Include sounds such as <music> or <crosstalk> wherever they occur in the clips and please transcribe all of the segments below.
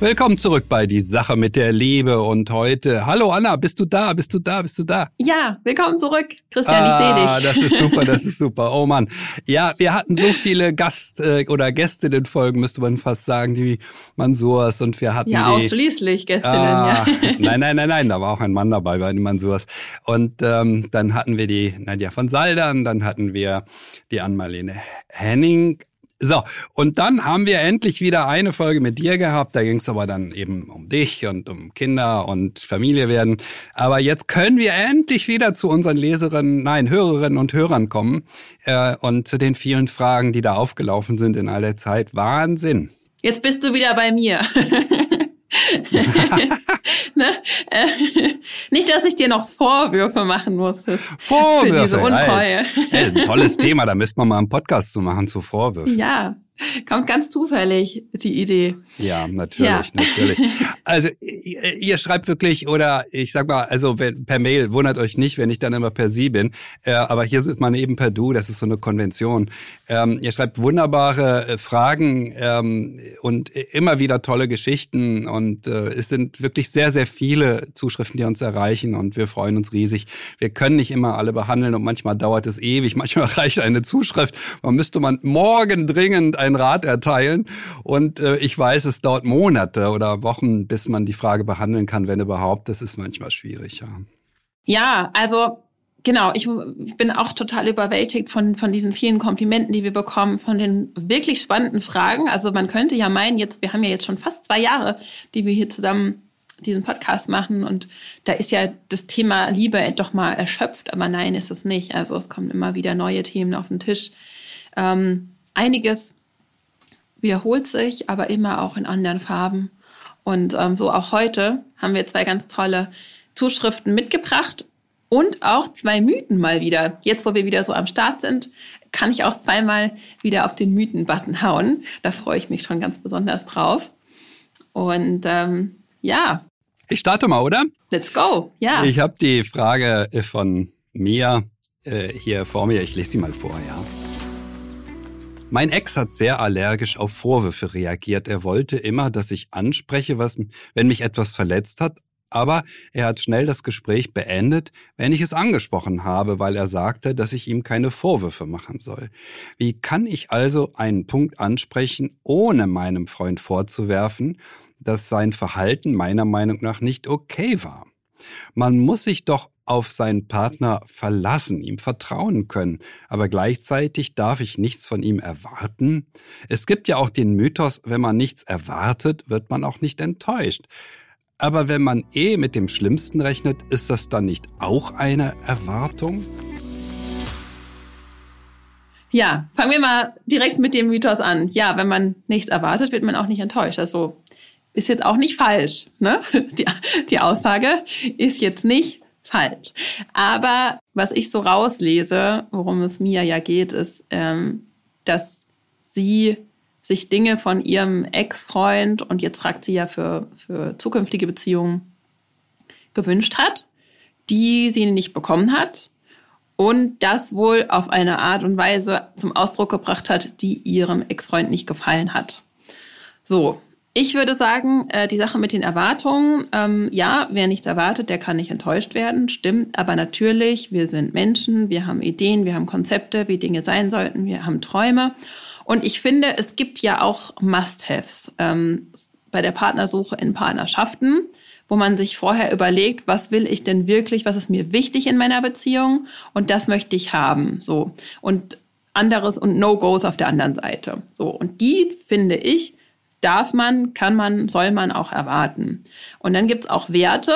Willkommen zurück bei Die Sache mit der Liebe und heute. Hallo Anna, bist du da? Bist du da? Bist du da? Ja, willkommen zurück. Christian, ah, ich sehe dich. Das ist super, das ist super. Oh Mann. Ja, wir hatten so <laughs> viele Gast- äh, oder Gästinnen-Folgen, müsste man fast sagen, die Mansurs und wir hatten Ja, die, ausschließlich Gästinnen, Ah, ja. <laughs> nein, nein, nein, nein, da war auch ein Mann dabei bei den Mansurs. Und ähm, dann hatten wir die Nadja von Saldern, dann hatten wir die Ann-Marlene Henning. So, und dann haben wir endlich wieder eine Folge mit dir gehabt. Da ging es aber dann eben um dich und um Kinder und Familie werden. Aber jetzt können wir endlich wieder zu unseren Leserinnen, nein, Hörerinnen und Hörern kommen äh, und zu den vielen Fragen, die da aufgelaufen sind in all der Zeit. Wahnsinn. Jetzt bist du wieder bei mir. <laughs> <laughs> ne? äh, nicht, dass ich dir noch Vorwürfe machen muss für Vorwürfe. diese Untreue. Ey, ein tolles <laughs> Thema, da müsste man mal einen Podcast zu machen zu Vorwürfen. Ja, kommt ganz zufällig die Idee. Ja, natürlich, Ja. natürlich. <laughs> Also ihr, ihr schreibt wirklich, oder ich sag mal, also wenn, per Mail, wundert euch nicht, wenn ich dann immer per Sie bin, äh, aber hier sind man eben per Du, das ist so eine Konvention. Ähm, ihr schreibt wunderbare äh, Fragen ähm, und immer wieder tolle Geschichten und äh, es sind wirklich sehr, sehr viele Zuschriften, die uns erreichen und wir freuen uns riesig. Wir können nicht immer alle behandeln und manchmal dauert es ewig, <laughs> manchmal reicht eine Zuschrift, man müsste man morgen dringend einen Rat erteilen und äh, ich weiß, es dauert Monate oder Wochen, bis man die Frage behandeln kann, wenn überhaupt. Das ist manchmal schwierig, ja. Ja, also genau, ich bin auch total überwältigt von, von diesen vielen Komplimenten, die wir bekommen, von den wirklich spannenden Fragen. Also man könnte ja meinen, jetzt, wir haben ja jetzt schon fast zwei Jahre, die wir hier zusammen diesen Podcast machen und da ist ja das Thema Liebe doch mal erschöpft, aber nein, ist es nicht. Also es kommen immer wieder neue Themen auf den Tisch. Ähm, einiges wiederholt sich, aber immer auch in anderen Farben. Und ähm, so auch heute haben wir zwei ganz tolle Zuschriften mitgebracht und auch zwei Mythen mal wieder. Jetzt, wo wir wieder so am Start sind, kann ich auch zweimal wieder auf den Mythen-Button hauen. Da freue ich mich schon ganz besonders drauf. Und ähm, ja, Ich starte mal, oder? let's go. Ja. Ich habe die Frage von Mia äh, hier vor mir. Ich lese sie mal vor, ja. Mein Ex hat sehr allergisch auf Vorwürfe reagiert. Er wollte immer, dass ich anspreche, was, wenn mich etwas verletzt hat, aber er hat schnell das Gespräch beendet, wenn ich es angesprochen habe, weil er sagte, dass ich ihm keine Vorwürfe machen soll. Wie kann ich also einen Punkt ansprechen, ohne meinem Freund vorzuwerfen, dass sein Verhalten meiner Meinung nach nicht okay war? Man muss sich doch auf seinen Partner verlassen, ihm vertrauen können, aber gleichzeitig darf ich nichts von ihm erwarten. Es gibt ja auch den Mythos, wenn man nichts erwartet, wird man auch nicht enttäuscht. Aber wenn man eh mit dem Schlimmsten rechnet, ist das dann nicht auch eine Erwartung? Ja, fangen wir mal direkt mit dem Mythos an. Ja, wenn man nichts erwartet, wird man auch nicht enttäuscht. Also ist jetzt auch nicht falsch. Ne? <laughs> Die, die Aussage ist jetzt nicht falsch. Aber was ich so rauslese, worum es mir ja geht, ist, ähm, dass sie sich Dinge von ihrem Ex-Freund und jetzt fragt sie ja für, für zukünftige Beziehungen gewünscht hat, die sie nicht bekommen hat und das wohl auf eine Art und Weise zum Ausdruck gebracht hat, die ihrem Ex-Freund nicht gefallen hat. So, ich würde sagen, äh, die Sache mit den Erwartungen, ähm, ja, wer nichts erwartet, der kann nicht enttäuscht werden, stimmt. Aber natürlich, wir sind Menschen, wir haben Ideen, wir haben Konzepte, wie Dinge sein sollten, wir haben Träume. Und ich finde, es gibt ja auch Must-Haves ähm, bei der Partnersuche in Partnerschaften, wo man sich vorher überlegt, was will ich denn wirklich, was ist mir wichtig in meiner Beziehung und das möchte ich haben. So. Und anderes und No-Gos auf der anderen Seite. So. Und die, finde ich, darf man, kann man, soll man auch erwarten. Und dann gibt's auch Werte,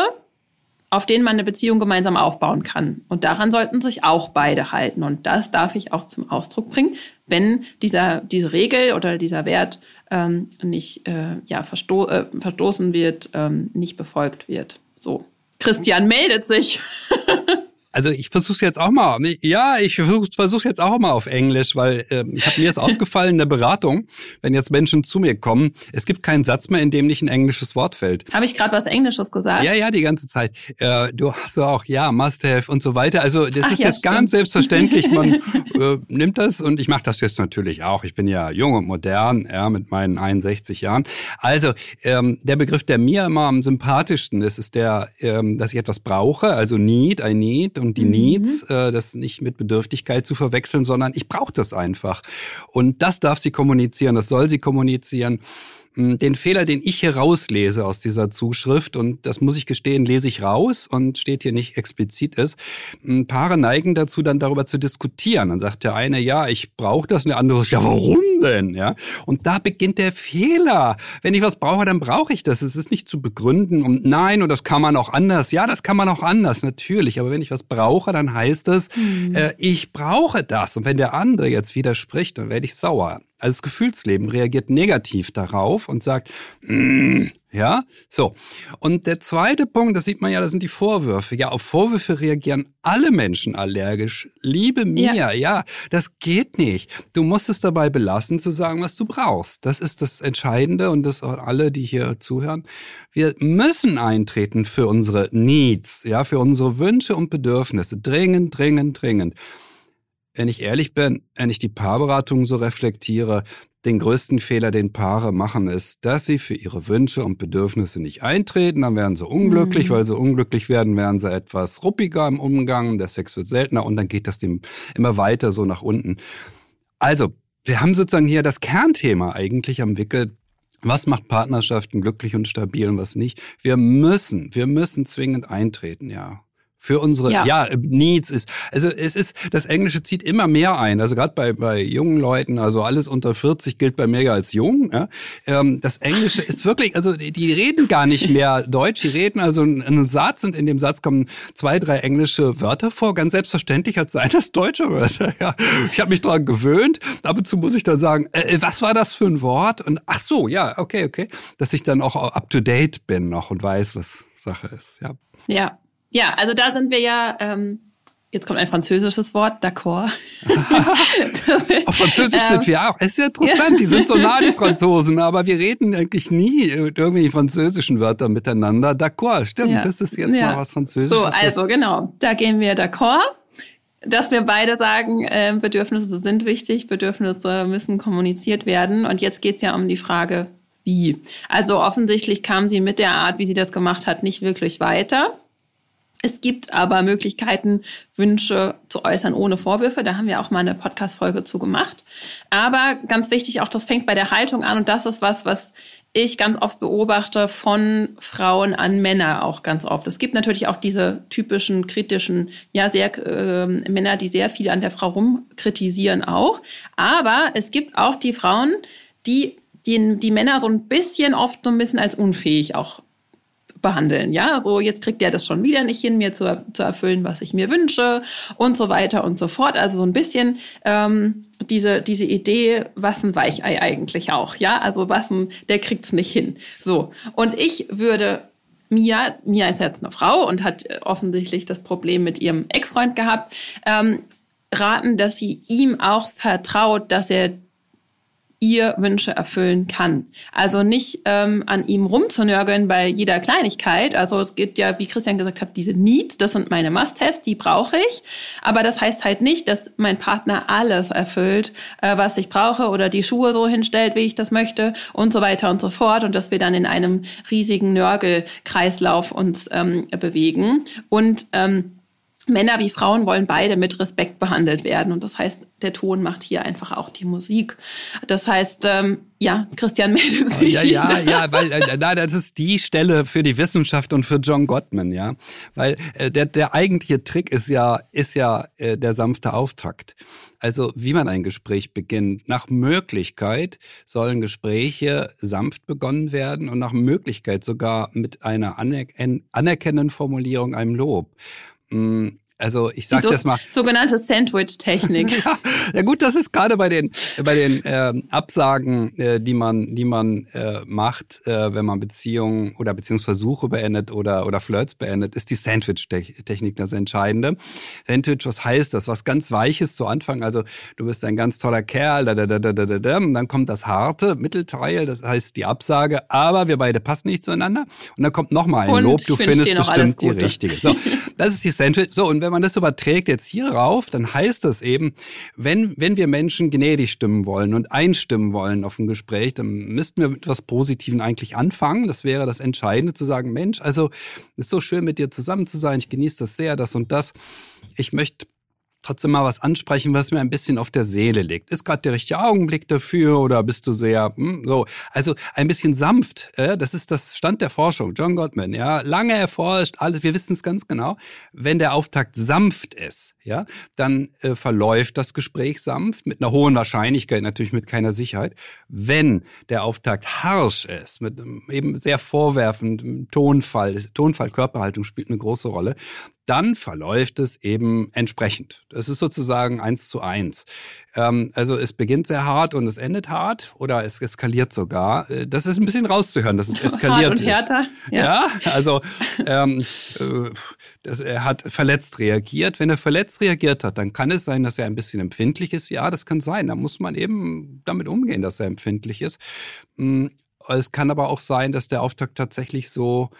auf denen man eine Beziehung gemeinsam aufbauen kann. Und daran sollten sich auch beide halten. Und das darf ich auch zum Ausdruck bringen, wenn dieser, diese Regel oder dieser Wert ähm, nicht äh, ja, versto äh, verstoßen wird, ähm, nicht befolgt wird. So. Christian meldet sich. <laughs> Also ich versuche jetzt auch mal. Ja, ich versuche versuch jetzt auch mal auf Englisch, weil äh, ich habe mir ist <laughs> aufgefallen in der Beratung, wenn jetzt Menschen zu mir kommen, es gibt keinen Satz mehr, in dem nicht ein englisches Wort fällt. Habe ich gerade was Englisches gesagt? Ja, ja, die ganze Zeit. Äh, du hast auch ja Must Have und so weiter. Also das Ach, ist ja, jetzt stimmt. ganz selbstverständlich. Man <laughs> äh, nimmt das und ich mache das jetzt natürlich auch. Ich bin ja jung und modern, ja, mit meinen 61 Jahren. Also ähm, der Begriff, der mir immer am sympathischsten ist, ist der, ähm, dass ich etwas brauche, also Need, I need und die mhm. Needs, äh, das nicht mit Bedürftigkeit zu verwechseln, sondern ich brauche das einfach. Und das darf sie kommunizieren, das soll sie kommunizieren. Den Fehler, den ich hier rauslese aus dieser Zuschrift, und das muss ich gestehen, lese ich raus und steht hier nicht explizit ist, Paare neigen dazu, dann darüber zu diskutieren. Dann sagt der eine, ja, ich brauche das, und der andere sagt, ja, warum denn? Ja, und da beginnt der Fehler. Wenn ich was brauche, dann brauche ich das. Es ist nicht zu begründen und nein, und das kann man auch anders. Ja, das kann man auch anders, natürlich. Aber wenn ich was brauche, dann heißt es, mhm. äh, ich brauche das. Und wenn der andere jetzt widerspricht, dann werde ich sauer. Also das Gefühlsleben reagiert negativ darauf und sagt, mm, ja, so. Und der zweite Punkt, das sieht man ja, das sind die Vorwürfe. Ja, auf Vorwürfe reagieren alle Menschen allergisch. Liebe mir, ja. ja, das geht nicht. Du musst es dabei belassen, zu sagen, was du brauchst. Das ist das Entscheidende und das auch alle, die hier zuhören. Wir müssen eintreten für unsere Needs, ja, für unsere Wünsche und Bedürfnisse. Dringend, dringend, dringend wenn ich ehrlich bin, wenn ich die Paarberatung so reflektiere, den größten Fehler, den Paare machen, ist, dass sie für ihre Wünsche und Bedürfnisse nicht eintreten. Dann werden sie unglücklich, mhm. weil sie unglücklich werden, werden sie etwas ruppiger im Umgang, der Sex wird seltener und dann geht das dem immer weiter so nach unten. Also, wir haben sozusagen hier das Kernthema eigentlich am Wickel. Was macht Partnerschaften glücklich und stabil und was nicht? Wir müssen, wir müssen zwingend eintreten, ja für unsere ja. ja. Needs ist. Also es ist, das Englische zieht immer mehr ein. Also gerade bei, bei jungen Leuten, also alles unter 40 gilt bei mir als jung. Ja. Ähm, das Englische ist wirklich, also die, die, reden gar nicht mehr Deutsch, die reden also einen Satz und in dem Satz kommen zwei, drei englische Wörter vor. Ganz selbstverständlich als seien das deutsche Wörter. <laughs> Ja. Ich habe mich daran gewöhnt. Ab und zu muss ich dann sagen, äh, was war das für ein Wort? Und ach so, ja, okay, okay. Dass ich dann auch up to date bin noch und weiß, was Sache ist. Ja. Ja, ja, also da sind wir ja, ähm, jetzt kommt ein französisches Wort, d'accord. <laughs> Auf Französisch ähm, sind wir auch. Es ist ja interessant, die sind so nah, die <laughs> Franzosen, aber wir reden eigentlich nie irgendwie französischen Wörter miteinander. D'accord, stimmt, ja. das ist jetzt ja. mal was Französisches. So, also genau, da gehen wir d'accord dass wir beide sagen, äh, Bedürfnisse sind wichtig, Bedürfnisse müssen kommuniziert werden. Und jetzt geht's ja um die Frage, wie. Also offensichtlich kam sie mit der Art, wie sie das gemacht hat, nicht wirklich weiter. Es gibt aber Möglichkeiten, Wünsche zu äußern ohne Vorwürfe. Da haben wir auch mal eine Podcast-Folge zu gemacht. Aber ganz wichtig, auch das fängt bei der Haltung an. Und das ist was, was ich ganz oft beobachte von Frauen an Männer auch ganz oft. Es gibt natürlich auch diese typischen kritischen, ja, sehr äh, Männer, die sehr viel an der Frau rumkritisieren auch. Aber es gibt auch die Frauen, die die, die Männer so ein bisschen oft so ein bisschen als unfähig auch behandeln. Ja, so jetzt kriegt der das schon wieder nicht hin, mir zu, zu erfüllen, was ich mir wünsche und so weiter und so fort. Also so ein bisschen ähm, diese, diese Idee, was ein Weichei eigentlich auch. Ja, also was ein, der kriegt's nicht hin. So. Und ich würde Mia, Mia ist jetzt eine Frau und hat offensichtlich das Problem mit ihrem Ex-Freund gehabt, ähm, raten, dass sie ihm auch vertraut, dass er ihr Wünsche erfüllen kann. Also nicht ähm, an ihm rumzunörgeln bei jeder Kleinigkeit. Also es gibt ja, wie Christian gesagt hat, diese Needs, das sind meine Must-Haves, die brauche ich. Aber das heißt halt nicht, dass mein Partner alles erfüllt, äh, was ich brauche oder die Schuhe so hinstellt, wie ich das möchte und so weiter und so fort. Und dass wir dann in einem riesigen Nörgelkreislauf uns ähm, bewegen. Und ähm, Männer wie Frauen wollen beide mit Respekt behandelt werden. Und das heißt, der Ton macht hier einfach auch die Musik. Das heißt, ähm, ja, Christian <laughs> meldet sich. Ja, ja, ja, weil äh, na, das ist die Stelle für die Wissenschaft und für John Gottman, ja. Weil äh, der, der eigentliche Trick ist ja, ist ja äh, der sanfte Auftakt. Also wie man ein Gespräch beginnt. Nach Möglichkeit sollen Gespräche sanft begonnen werden und nach Möglichkeit sogar mit einer anerkennenden Formulierung, einem Lob. Mm, also ich sage so, das mal. Sogenannte Sandwich-Technik. <laughs> ja, gut, das ist gerade bei den bei den äh, Absagen, äh, die man die man äh, macht, äh, wenn man Beziehungen oder Beziehungsversuche beendet oder oder Flirts beendet, ist die Sandwich-Technik das Entscheidende. Sandwich, was heißt das? Was ganz Weiches zu Anfang. Also du bist ein ganz toller Kerl, da, da, da, da, da, da, und dann kommt das harte Mittelteil, das heißt die Absage, aber wir beide passen nicht zueinander. Und dann kommt nochmal ein Und Lob, du findest bestimmt die richtige. So, das ist die Sandwich. So, und wenn man das überträgt jetzt hier rauf, dann heißt das eben, wenn, wenn wir Menschen gnädig stimmen wollen und einstimmen wollen auf ein Gespräch, dann müssten wir mit etwas Positiven eigentlich anfangen. Das wäre das Entscheidende, zu sagen, Mensch, also ist so schön mit dir zusammen zu sein, ich genieße das sehr, das und das. Ich möchte trotzdem mal was ansprechen, was mir ein bisschen auf der Seele liegt. Ist gerade der richtige Augenblick dafür oder bist du sehr hm, so? Also ein bisschen sanft. Äh, das ist das Stand der Forschung. John Gottman, ja, lange erforscht, alles. Wir wissen es ganz genau. Wenn der Auftakt sanft ist, ja, dann äh, verläuft das Gespräch sanft mit einer hohen Wahrscheinlichkeit, natürlich mit keiner Sicherheit. Wenn der Auftakt harsch ist, mit ähm, eben sehr vorwerfend Tonfall, Tonfall, Körperhaltung spielt eine große Rolle, dann verläuft es eben entsprechend. Das ist sozusagen eins zu eins. Ähm, also es beginnt sehr hart und es endet hart oder es eskaliert sogar. Äh, Das ist ein bisschen rauszuhören, dass es eskaliert <laughs> Hart und ist. härter. Ja, also ähm, äh, das, er hat verletzt reagiert. Wenn er verletzt reagiert hat, dann kann es sein, dass er ein bisschen empfindlich ist. Ja, das kann sein. Da muss man eben damit umgehen, dass er empfindlich ist. Mm, Es kann aber auch sein, dass der Auftakt tatsächlich so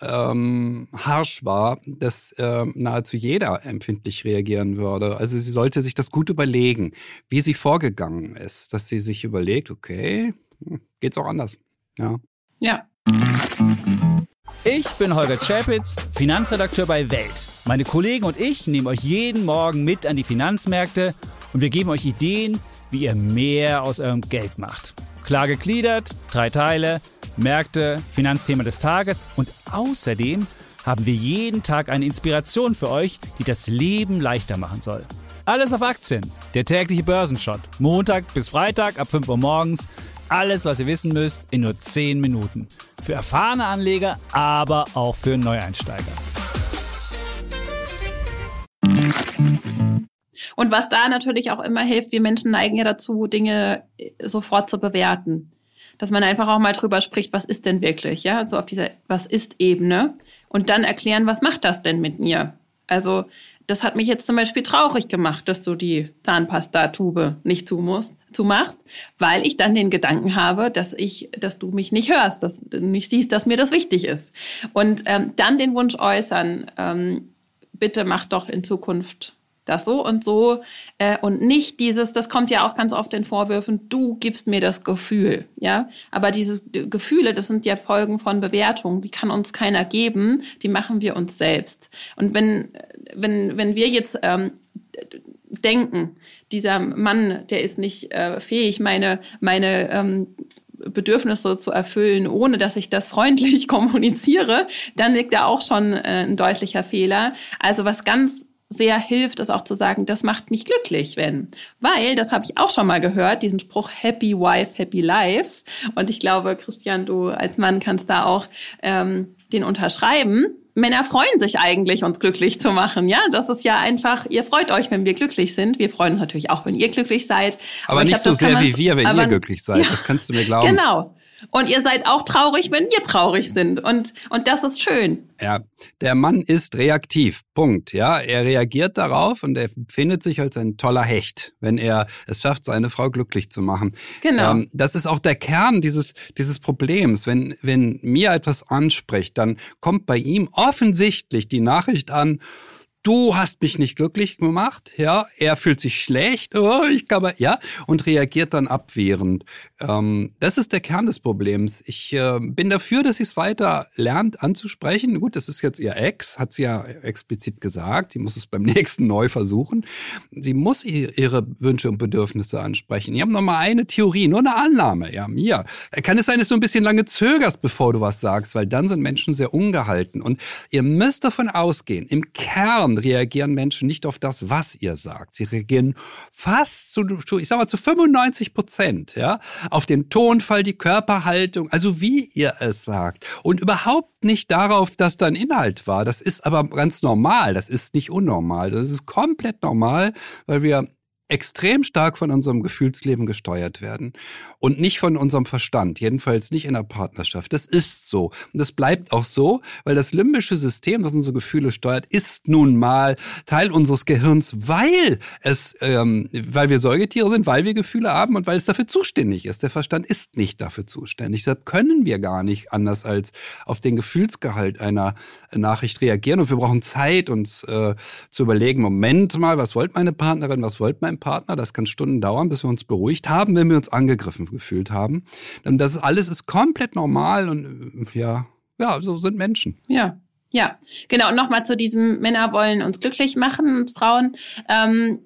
ähm, harsch war, dass äh, nahezu jeder empfindlich reagieren würde. Also sie sollte sich das gut überlegen, wie sie vorgegangen ist, dass sie sich überlegt, okay, hm, geht's auch anders. Ja. Ja. Ich bin Holger Czapitz, Finanzredakteur bei Welt. Meine Kollegen und ich nehmen euch jeden Morgen mit an die Finanzmärkte und wir geben euch Ideen, wie ihr mehr aus eurem Geld macht. Klar gegliedert, drei Teile, Märkte, Finanzthema des Tages und außerdem haben wir jeden Tag eine Inspiration für euch, die das Leben leichter machen soll. Alles auf Aktien, der tägliche Börsenshot, Montag bis Freitag ab 5 Uhr morgens. Alles, was ihr wissen müsst, in nur 10 Minuten. Für erfahrene Anleger, aber auch für Neueinsteiger. Und was da natürlich auch immer hilft, wir Menschen neigen ja dazu, Dinge sofort zu bewerten. Dass man einfach auch mal drüber spricht, was ist denn wirklich, ja, so auf dieser Was ist Ebene und dann erklären, was macht das denn mit mir? Also, das hat mich jetzt zum Beispiel traurig gemacht, dass du die Zahnpastatube nicht zumusst, zumachst, weil ich dann den Gedanken habe, dass ich, dass du mich nicht hörst, dass du nicht siehst, dass mir das wichtig ist. Und ähm, dann den Wunsch äußern, ähm, bitte mach doch in Zukunft das so und so äh, und nicht dieses, das kommt ja auch ganz oft in Vorwürfen, du gibst mir das Gefühl, ja, aber diese Gefühle, das sind ja Folgen von Bewertung, die kann uns keiner geben, die machen wir uns selbst. Und wenn, wenn, wenn wir jetzt ähm, denken, dieser Mann, der ist nicht äh, fähig, meine, meine ähm, Bedürfnisse zu erfüllen, ohne dass ich das freundlich <laughs> kommuniziere, dann liegt da auch schon äh, ein deutlicher Fehler. Also was ganz sehr hilft, ist auch zu sagen, das macht mich glücklich, wenn. Weil, das habe ich auch schon mal gehört, diesen Spruch Happy Wife, Happy Life. Und ich glaube, Christian, du als Mann kannst da auch ähm, den unterschreiben. Männer freuen sich eigentlich, uns glücklich zu machen. Ja, das ist ja einfach, ihr freut euch, wenn wir glücklich sind. Wir freuen uns natürlich auch, wenn ihr glücklich seid. Aber, nicht glaub, so sehr wie wir, wenn aber- ihr glücklich seid. Ja. Das kannst du mir glauben. Genau. Und ihr seid auch traurig, wenn wir traurig sind. Und, und das ist schön. Ja, der Mann ist reaktiv. Punkt. Ja, er reagiert darauf und er findet sich als ein toller Hecht, wenn er es schafft, seine Frau glücklich zu machen. Genau. Ähm, das ist auch der Kern dieses, dieses Problems. Wenn, wenn mir etwas anspricht, dann kommt bei ihm offensichtlich die Nachricht an, du hast mich nicht glücklich gemacht, ja, er fühlt sich schlecht, oh, ich kann mal, ja, und reagiert dann abwehrend. Ähm, das ist der Kern des Problems. Ich äh, bin dafür, dass sie es weiter lernt anzusprechen. Gut, das ist jetzt ihr Ex, hat sie ja explizit gesagt. Sie muss es beim <laughs> nächsten neu versuchen. Sie muss ihr- ihre Wünsche und Bedürfnisse ansprechen. Ich habe noch mal eine Theorie, nur eine Annahme, ja, mir. Kann es sein, dass du ein bisschen lange zögerst, bevor du was sagst, weil dann sind Menschen sehr ungehalten. Und ihr müsst davon ausgehen, im Kern Gehirn reagieren Menschen nicht auf das, was ihr sagt. Sie reagieren fast zu, ich sag mal, zu 95 Prozent, ja, auf den Tonfall, die Körperhaltung, also wie ihr es sagt. Und überhaupt nicht darauf, dass da ein Inhalt war. Das ist aber ganz normal. Das ist nicht unnormal. Das ist komplett normal, weil wir extrem stark von unserem Gefühlsleben gesteuert werden und nicht von unserem Verstand, jedenfalls nicht in der Partnerschaft. Das ist so und das bleibt auch so, weil das limbische System, das unsere Gefühle steuert, ist nun mal Teil unseres Gehirns, weil es, ähm, weil wir Säugetiere sind, weil wir Gefühle haben und weil es dafür zuständig ist. Der Verstand ist nicht dafür zuständig. Deshalb können wir gar nicht anders als auf den Gefühlsgehalt einer Nachricht reagieren und wir brauchen Zeit, uns äh, zu überlegen, Moment mal, was wollte meine Partnerin, was wollte mein Partner. Das kann Stunden dauern, bis wir uns beruhigt haben, wenn wir uns angegriffen gefühlt haben. Und das alles ist komplett normal und ja, ja, so sind Menschen. Ja. Ja, genau. Und nochmal zu diesem Männer wollen uns glücklich machen und Frauen. Ähm,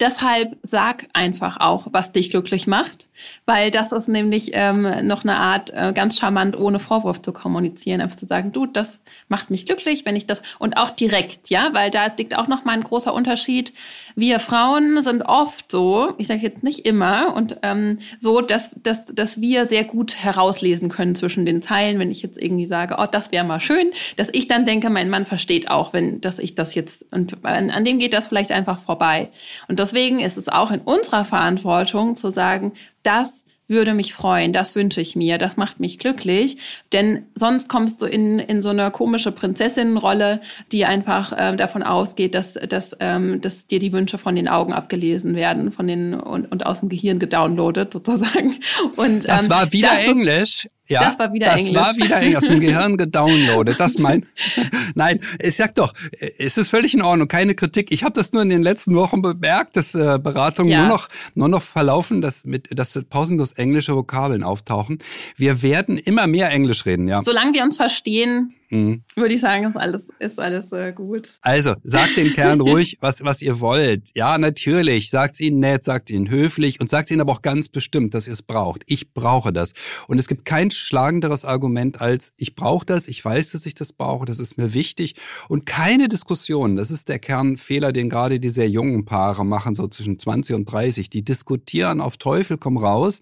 deshalb sag einfach auch, was dich glücklich macht, weil das ist nämlich ähm, noch eine Art, äh, ganz charmant, ohne Vorwurf zu kommunizieren, einfach zu sagen, du, das macht mich glücklich, wenn ich das und auch direkt, ja, weil da liegt auch noch mal ein großer Unterschied. Wir Frauen sind oft so, ich sage jetzt nicht immer, und ähm, so, dass, dass, dass wir sehr gut herauslesen können zwischen den Zeilen, wenn ich jetzt irgendwie sage, oh, das wäre mal schön, dass ich dann denke, mein Mann versteht auch, wenn, dass ich das jetzt, und an, an dem geht das vielleicht einfach vorbei. Und deswegen ist es auch in unserer Verantwortung zu sagen, das würde mich freuen, das wünsche ich mir, das macht mich glücklich, denn sonst kommst du in, in so eine komische Prinzessinnenrolle, die einfach ähm, davon ausgeht, dass, dass, ähm, dass dir die Wünsche von den Augen abgelesen werden von den, und, und aus dem Gehirn gedownloadet sozusagen. Und, das ähm, war wieder das Englisch. Ja, das war wieder das Englisch. war wieder Englisch, aus dem Gehirn gedownloadet. Das mein, <laughs> nein, ich sag doch, es ist völlig in Ordnung, keine Kritik. Ich habe das nur in den letzten Wochen bemerkt, dass äh, Beratungen ja. nur noch nur noch verlaufen, dass mit dass pausenlos englische Vokabeln auftauchen. Wir werden immer mehr Englisch reden, ja. Solange wir uns verstehen, Mhm. Würde ich sagen, ist alles, ist alles äh, gut. Also, sagt den Kerlen <laughs> ruhig, was, was ihr wollt. Ja, natürlich. Sagt ihnen nett, sagt ihnen höflich und sagt ihnen aber auch ganz bestimmt, dass ihr es braucht. Ich brauche das. Und es gibt kein schlagenderes Argument als, ich brauche das, ich weiß, dass ich das brauche, das ist mir wichtig. Und keine Diskussion. Das ist der Kernfehler, den gerade die sehr jungen Paare machen, so zwischen 20 und 30. Die diskutieren auf Teufel komm raus,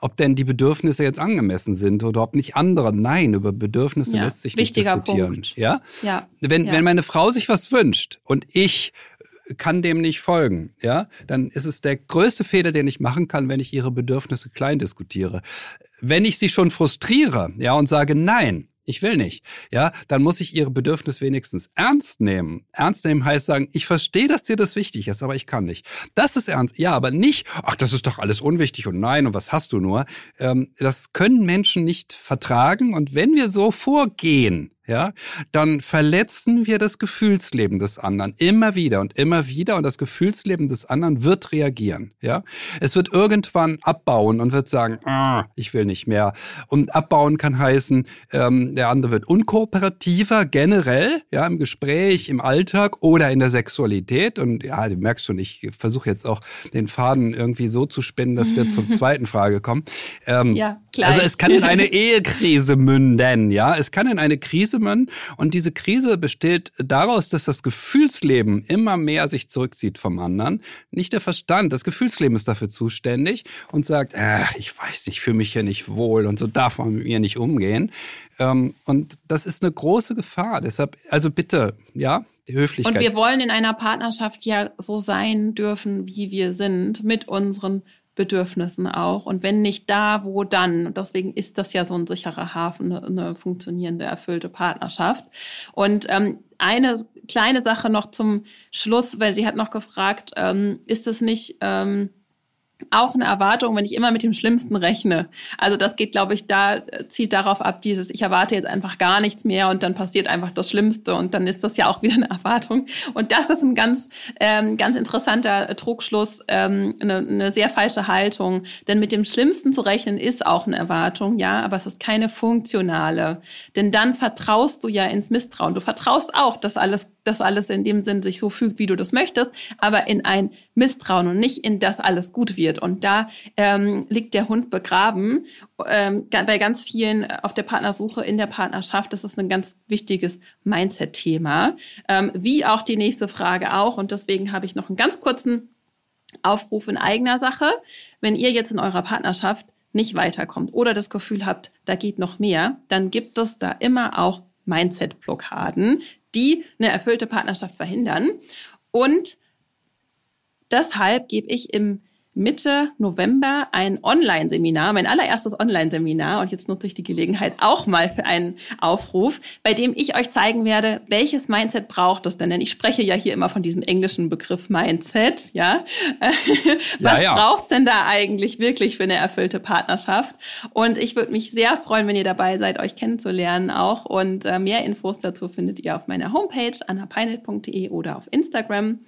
ob denn die Bedürfnisse jetzt angemessen sind oder ob nicht andere. Nein, über Bedürfnisse ja, lässt sich nicht diskutieren. Punkt. Ja? Ja. Wenn, ja. wenn meine Frau sich was wünscht und ich kann dem nicht folgen, ja, dann ist es der größte Fehler, den ich machen kann, wenn ich ihre Bedürfnisse klein diskutiere. Wenn ich sie schon frustriere, ja, und sage nein, ich will nicht, ja, dann muss ich ihre Bedürfnisse wenigstens ernst nehmen. Ernst nehmen heißt sagen, ich verstehe, dass dir das wichtig ist, aber ich kann nicht. Das ist ernst, ja, aber nicht, ach, das ist doch alles unwichtig und nein und was hast du nur. Ähm, das können Menschen nicht vertragen und wenn wir so vorgehen, ja, dann verletzen wir das Gefühlsleben des anderen immer wieder und immer wieder und das Gefühlsleben des anderen wird reagieren, ja. Es wird irgendwann abbauen und wird sagen, ah, ich will nicht mehr. Und abbauen kann heißen, ähm, der andere wird unkooperativer generell, ja, im Gespräch, im Alltag oder in der Sexualität. Und ja, du merkst schon, ich versuche jetzt auch den Faden irgendwie so zu spinnen, dass wir zur <laughs> zweiten Frage kommen. Ähm, ja, klar. Also es kann in eine Ehekrise münden, ja. Es kann in eine Krise Krise münden. Und diese Krise besteht daraus, dass das Gefühlsleben immer mehr sich zurückzieht vom anderen. Nicht der Verstand. Das Gefühlsleben ist dafür zuständig und sagt, ach, ich weiß nicht, ich fühle mich hier nicht wohl und so darf man mit mir nicht umgehen. Ähm, und das ist eine große Gefahr. Deshalb, also bitte, ja, die Höflichkeit. Und wir wollen in einer Partnerschaft ja so sein dürfen, wie wir sind, mit unseren Bedürfnissen auch. Und wenn nicht da, wo dann? Und deswegen ist das ja so ein sicherer Hafen, eine, eine funktionierende, erfüllte Partnerschaft. Und ähm, eine kleine Sache noch zum Schluss, weil sie hat noch gefragt, ähm, ist es nicht ähm, auch eine Erwartung, wenn ich immer mit dem Schlimmsten rechne. Also das geht, glaube ich, da äh, zielt darauf ab, dieses, ich erwarte jetzt einfach gar nichts mehr und dann passiert einfach das Schlimmste und dann ist das ja auch <laughs> wieder eine Erwartung. Und das ist ein ganz, ähm, ganz interessanter Trugschluss, ähm, eine, eine sehr falsche Haltung. Denn mit dem Schlimmsten zu rechnen ist auch eine Erwartung, ja, aber es ist keine funktionale. Denn dann vertraust du ja ins Misstrauen. Du vertraust auch, dass alles das alles in dem Sinn sich so fügt, wie du das möchtest, aber in ein Misstrauen und nicht in das alles gut wird. Und da ähm, liegt der Hund begraben ähm, bei ganz vielen auf der Partnersuche in der Partnerschaft. Das ist ein ganz wichtiges Mindset-Thema, ähm, wie auch die nächste Frage auch. Und deswegen habe ich noch einen ganz kurzen Aufruf in eigener Sache. Wenn ihr jetzt in eurer Partnerschaft nicht weiterkommt oder das Gefühl habt, da geht noch mehr, dann gibt es da immer auch Mindset-Blockaden, die eine erfüllte Partnerschaft verhindern. Und deshalb gebe ich im Mitte November ein Online-Seminar, mein allererstes Online-Seminar. Und jetzt nutze ich die Gelegenheit auch mal für einen Aufruf, bei dem ich euch zeigen werde, welches Mindset braucht es denn? Denn ich spreche ja hier immer von diesem englischen Begriff Mindset, ja. <laughs> Was ja, ja. braucht denn da eigentlich wirklich für eine erfüllte Partnerschaft? Und ich würde mich sehr freuen, wenn ihr dabei seid, euch kennenzulernen auch. Und äh, mehr Infos dazu findet ihr auf meiner Homepage annapeinet.de oder auf Instagram.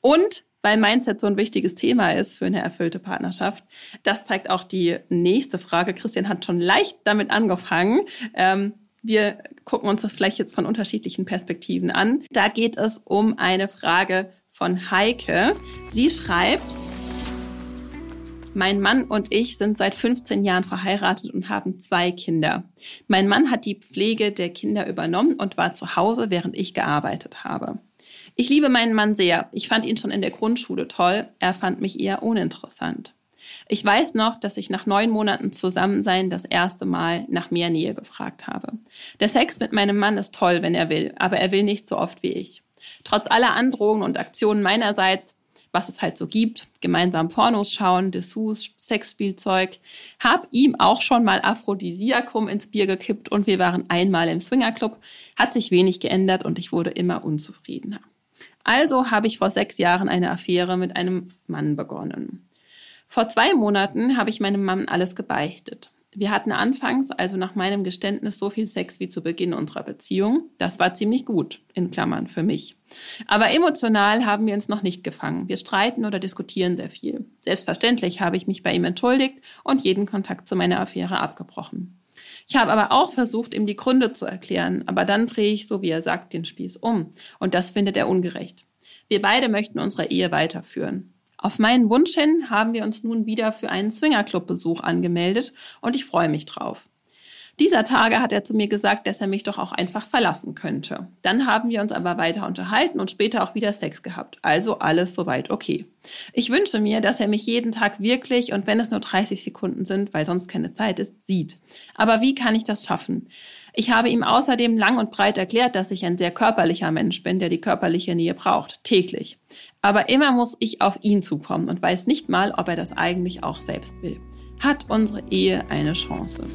Und weil Mindset so ein wichtiges Thema ist für eine erfüllte Partnerschaft. Das zeigt auch die nächste Frage. Christian hat schon leicht damit angefangen. Ähm, wir gucken uns das vielleicht jetzt von unterschiedlichen Perspektiven an. Da geht es um eine Frage von Heike. Sie schreibt, mein Mann und ich sind seit 15 Jahren verheiratet und haben zwei Kinder. Mein Mann hat die Pflege der Kinder übernommen und war zu Hause, während ich gearbeitet habe. Ich liebe meinen Mann sehr. Ich fand ihn schon in der Grundschule toll. Er fand mich eher uninteressant. Ich weiß noch, dass ich nach neun Monaten Zusammensein das erste Mal nach mehr Nähe gefragt habe. Der Sex mit meinem Mann ist toll, wenn er will, aber er will nicht so oft wie ich. Trotz aller Androhungen und Aktionen meinerseits, was es halt so gibt, gemeinsam Pornos schauen, Dessous, Sexspielzeug, hab ihm auch schon mal Aphrodisiakum ins Bier gekippt und wir waren einmal im Swingerclub, hat sich wenig geändert und ich wurde immer unzufriedener. Also habe ich vor sechs Jahren eine Affäre mit einem Mann begonnen. Vor zwei Monaten habe ich meinem Mann alles gebeichtet. Wir hatten anfangs, also nach meinem Geständnis, so viel Sex wie zu Beginn unserer Beziehung. Das war ziemlich gut, in Klammern, für mich. Aber emotional haben wir uns noch nicht gefangen. Wir streiten oder diskutieren sehr viel. Selbstverständlich habe ich mich bei ihm entschuldigt und jeden Kontakt zu meiner Affäre abgebrochen. Ich habe aber auch versucht, ihm die Gründe zu erklären, aber dann drehe ich, so wie er sagt, den Spieß um. Und das findet er ungerecht. Wir beide möchten unsere Ehe weiterführen. Auf meinen Wunsch hin haben wir uns nun wieder für einen Swingerclub-Besuch angemeldet und ich freue mich drauf. Dieser Tage hat er zu mir gesagt, dass er mich doch auch einfach verlassen könnte. Dann haben wir uns aber weiter unterhalten und später auch wieder Sex gehabt. Also alles soweit okay. Ich wünsche mir, dass er mich jeden Tag wirklich und wenn es nur 30 Sekunden sind, weil sonst keine Zeit ist, sieht. Aber wie kann ich das schaffen? Ich habe ihm außerdem lang und breit erklärt, dass ich ein sehr körperlicher Mensch bin, der die körperliche Nähe braucht, täglich. Aber immer muss ich auf ihn zukommen und weiß nicht mal, ob er das eigentlich auch selbst will. Hat unsere Ehe eine Chance?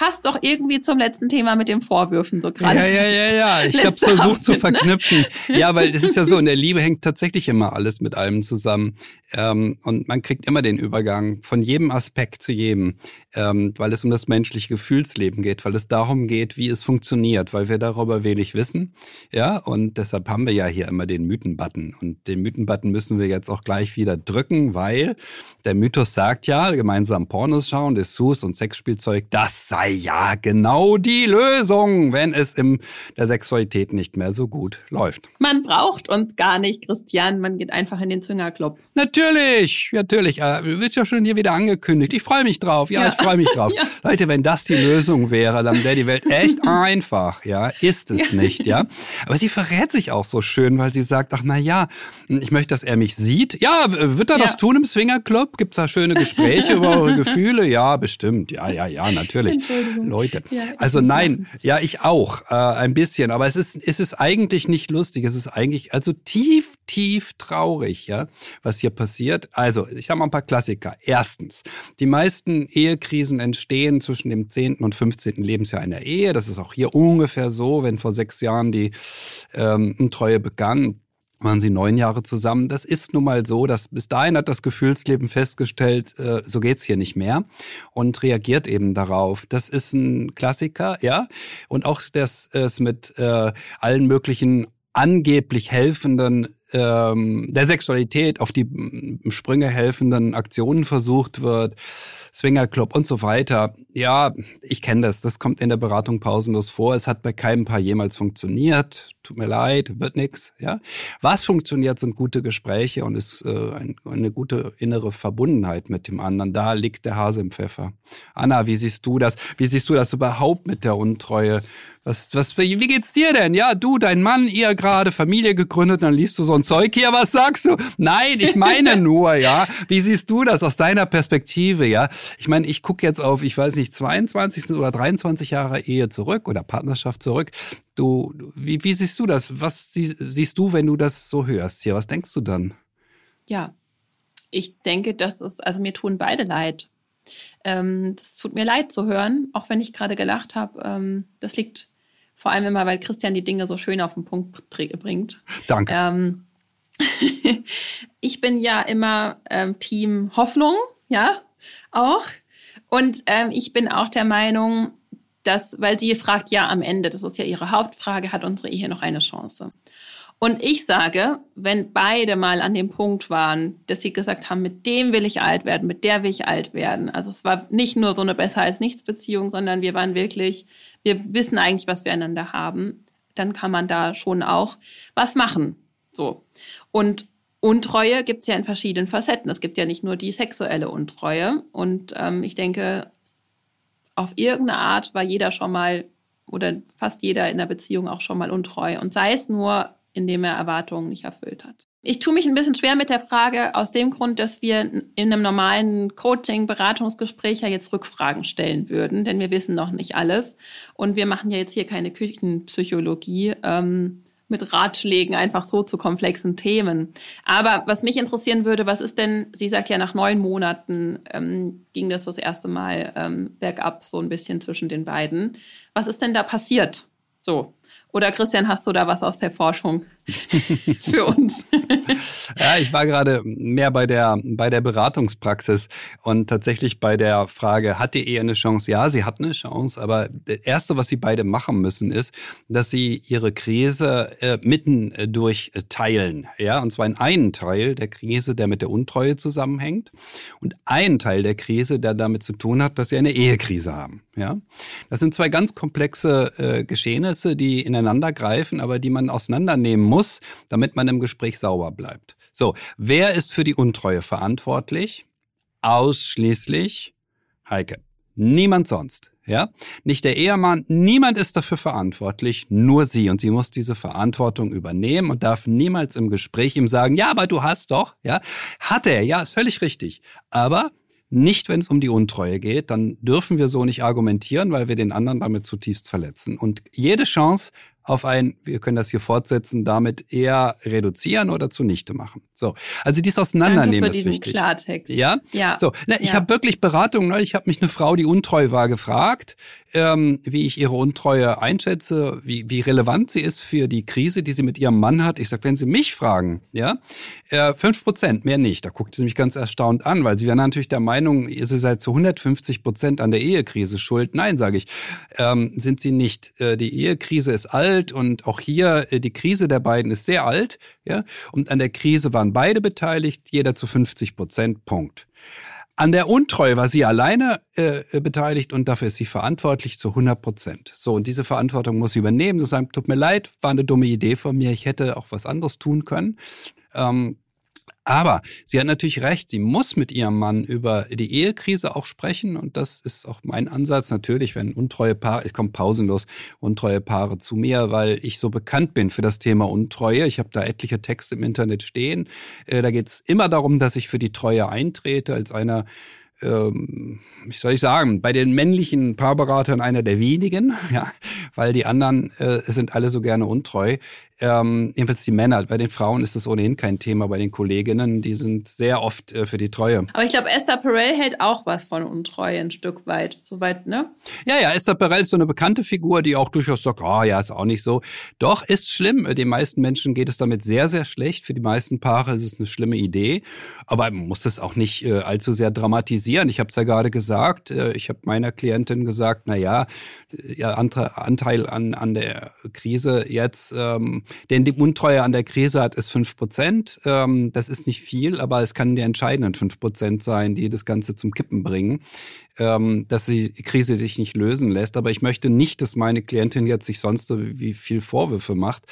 Passt doch irgendwie zum letzten Thema mit den Vorwürfen so gerade. Ja, ja, ja, ja. Ich habe versucht zu ne? verknüpfen. Ne? Ja, weil das ist ja so, in der Liebe hängt tatsächlich immer alles mit allem zusammen. Ähm, und man kriegt immer den Übergang von jedem Aspekt zu jedem, ähm, weil es um das menschliche Gefühlsleben geht, weil es darum geht, wie es funktioniert, weil wir darüber wenig wissen. Ja, und deshalb haben wir ja hier immer den Mythenbutton. Und den Mythenbutton müssen wir jetzt auch gleich wieder drücken, weil der Mythos sagt ja, gemeinsam Pornos schauen, Dessous und Sexspielzeug, das sei ja genau die Lösung, wenn es in der Sexualität nicht mehr so gut läuft. Man braucht uns gar nicht, Christian. Man geht einfach in den Zwingerclub. Natürlich, natürlich. Äh, wird ja schon hier wieder angekündigt. Ich freue mich drauf. Ja, ja. ich freue mich drauf. <laughs> ja. Leute, wenn das die Lösung wäre, dann wäre die Welt echt <laughs> einfach. Ja, ist es nicht. Ja, aber sie verrät sich auch so schön, weil sie sagt, ach na ja, ich möchte, dass er mich sieht. Ja, wird er das tun im Swingerclub? Gibt's da schöne Gespräche über eure Gefühle? Ja, bestimmt. Ja, ja, ja, natürlich. Leute. Ja, also nein, sagen. ja, ich auch äh, ein bisschen, aber es ist es ist eigentlich nicht lustig, es ist eigentlich also tief tief traurig, ja, was hier passiert. Also, ich habe mal ein paar Klassiker. Erstens, die meisten Ehekrisen entstehen zwischen dem 10. und 15. Lebensjahr in der Ehe. Das ist auch hier ungefähr so, wenn vor sechs Jahren die ähm, Untreue begann waren sie neun Jahre zusammen. Das ist nun mal so, dass bis dahin hat das Gefühlsleben festgestellt, äh, so geht's hier nicht mehr und reagiert eben darauf. Das ist ein Klassiker, ja. Und auch, dass es mit äh, allen möglichen angeblich helfenden ähm, der Sexualität auf die Sprünge helfenden Aktionen versucht wird, Swingerclub und so weiter. Ja, ich kenne das. Das kommt in der Beratung pausenlos vor. Es hat bei keinem Paar jemals funktioniert. Tut mir leid, wird nix. Ja, was funktioniert, sind gute Gespräche und ist äh, ein, eine gute innere Verbundenheit mit dem anderen. Da liegt der Hase im Pfeffer. Anna, wie siehst du das? Wie siehst du das überhaupt mit der Untreue? Was, was, wie geht's dir denn? Ja, du, dein Mann, ihr gerade Familie gegründet, dann liest du so ein Zeug hier, was sagst du? Nein, ich meine <laughs> nur, ja. Wie siehst du das aus deiner Perspektive, ja? Ich meine, ich gucke jetzt auf, ich weiß nicht, 22 oder 23 Jahre Ehe zurück oder Partnerschaft zurück. Du, wie, wie siehst du das? Was sie, siehst du, wenn du das so hörst hier? Was denkst du dann? Ja, ich denke, das ist, also mir tun beide leid. Ähm, das tut mir leid zu hören, auch wenn ich gerade gelacht habe. Ähm, das liegt vor allem immer, weil Christian die Dinge so schön auf den Punkt bringt. Danke. Ähm, <laughs> ich bin ja immer ähm, Team Hoffnung, ja, auch. Und ähm, ich bin auch der Meinung, dass, weil sie fragt ja am Ende, das ist ja ihre Hauptfrage, hat unsere Ehe noch eine Chance? Und ich sage, wenn beide mal an dem Punkt waren, dass sie gesagt haben, mit dem will ich alt werden, mit der will ich alt werden. Also es war nicht nur so eine besser als nichts Beziehung, sondern wir waren wirklich wir wissen eigentlich, was wir einander haben, dann kann man da schon auch was machen. So. Und Untreue gibt es ja in verschiedenen Facetten. Es gibt ja nicht nur die sexuelle Untreue. Und ähm, ich denke, auf irgendeine Art war jeder schon mal oder fast jeder in der Beziehung auch schon mal untreu. Und sei es nur, indem er Erwartungen nicht erfüllt hat. Ich tue mich ein bisschen schwer mit der Frage aus dem Grund, dass wir in einem normalen Coaching, Beratungsgespräch ja jetzt Rückfragen stellen würden, denn wir wissen noch nicht alles. Und wir machen ja jetzt hier keine Küchenpsychologie ähm, mit Ratschlägen einfach so zu komplexen Themen. Aber was mich interessieren würde, was ist denn, sie sagt ja, nach neun Monaten ähm, ging das das erste Mal ähm, bergab, so ein bisschen zwischen den beiden. Was ist denn da passiert? So, oder Christian, hast du da was aus der Forschung <laughs> für uns? ja, ich war gerade mehr bei der, bei der Beratungspraxis und tatsächlich bei der Frage, hat die Ehe eine Chance? Ja, sie hat eine Chance, aber das Erste, was sie beide machen müssen, ist, dass sie ihre Krise äh, mitten äh, durch teilen. Ja, und zwar in einen Teil der Krise, der mit der Untreue zusammenhängt und einen Teil der Krise, der damit zu tun hat, dass sie eine Ehekrise haben. Ja, das sind zwei ganz komplexe äh, Geschehnisse, die in ineinander greifen, aber die man auseinandernehmen muss, damit man im Gespräch sauber bleibt. So, wer ist für die Untreue verantwortlich? Ausschließlich Heike. Niemand sonst. Ja, nicht der Ehemann, niemand ist dafür verantwortlich, nur sie. Und sie muss diese Verantwortung übernehmen und darf niemals im Gespräch ihm sagen, ja, aber du hast doch, ja, hat er, ja, ist völlig richtig. Aber nicht, wenn es um die Untreue geht, dann dürfen wir so nicht argumentieren, weil wir den anderen damit zutiefst verletzen. Und jede Chance auf ein, wir können das hier fortsetzen, damit eher reduzieren oder zunichte machen. So, also dies Auseinandernehmen Danke für ist wichtig. Klartext. Ja, ja. So, ne, ich ja. habe wirklich Beratungen. Ne? Ich habe mich eine Frau, die untreu war, gefragt, ähm, wie ich ihre Untreue einschätze, wie, wie relevant sie ist für die Krise, die sie mit ihrem Mann hat. Ich sag, wenn Sie mich fragen, ja, äh, fünf Prozent, mehr nicht. Da guckt sie mich ganz erstaunt an, weil sie wäre natürlich der Meinung, ihr seid zu 150 Prozent an der Ehekrise schuld. Nein, sage ich, ähm, sind sie nicht. Äh, die Ehekrise ist alt und auch hier äh, die Krise der beiden ist sehr alt, ja. Und an der Krise waren beide beteiligt, jeder zu 50 Prozent. Punkt. An der Untreue war sie alleine äh, beteiligt und dafür ist sie verantwortlich zu 100 Prozent. So, und diese Verantwortung muss sie übernehmen. Sie sagen, tut mir leid, war eine dumme Idee von mir, ich hätte auch was anderes tun können. Ähm, aber sie hat natürlich recht, sie muss mit ihrem Mann über die Ehekrise auch sprechen und das ist auch mein Ansatz. Natürlich, wenn untreue Paare, ich komme pausenlos, untreue Paare zu mir, weil ich so bekannt bin für das Thema Untreue. Ich habe da etliche Texte im Internet stehen. Äh, da geht es immer darum, dass ich für die Treue eintrete als einer ähm, wie soll ich sagen, bei den männlichen Paarberatern einer der wenigen, <laughs> ja, weil die anderen äh, sind alle so gerne untreu. Ähm, jedenfalls die Männer. Bei den Frauen ist das ohnehin kein Thema. Bei den Kolleginnen, die sind sehr oft äh, für die Treue. Aber ich glaube, Esther Perel hält auch was von Untreue ein Stück weit. Soweit, ne? Ja, ja, Esther Perel ist so eine bekannte Figur, die auch durchaus sagt, oh ja, ist auch nicht so. Doch, ist schlimm. Den meisten Menschen geht es damit sehr, sehr schlecht. Für die meisten Paare ist es eine schlimme Idee. Aber man muss das auch nicht äh, allzu sehr dramatisieren. Ich habe es ja gerade gesagt. Äh, ich habe meiner Klientin gesagt, na ja, ihr Anteil an, an der Krise jetzt ähm, Denn die Untreue an der Krise hat ist fünf Prozent. Ähm, das ist nicht viel, aber es kann die entscheidenden fünf Prozent sein, die das Ganze zum Kippen bringen ähm, dass die Krise sich nicht lösen lässt. Aber ich möchte nicht, dass meine Klientin jetzt sich sonst so wie viel Vorwürfe macht.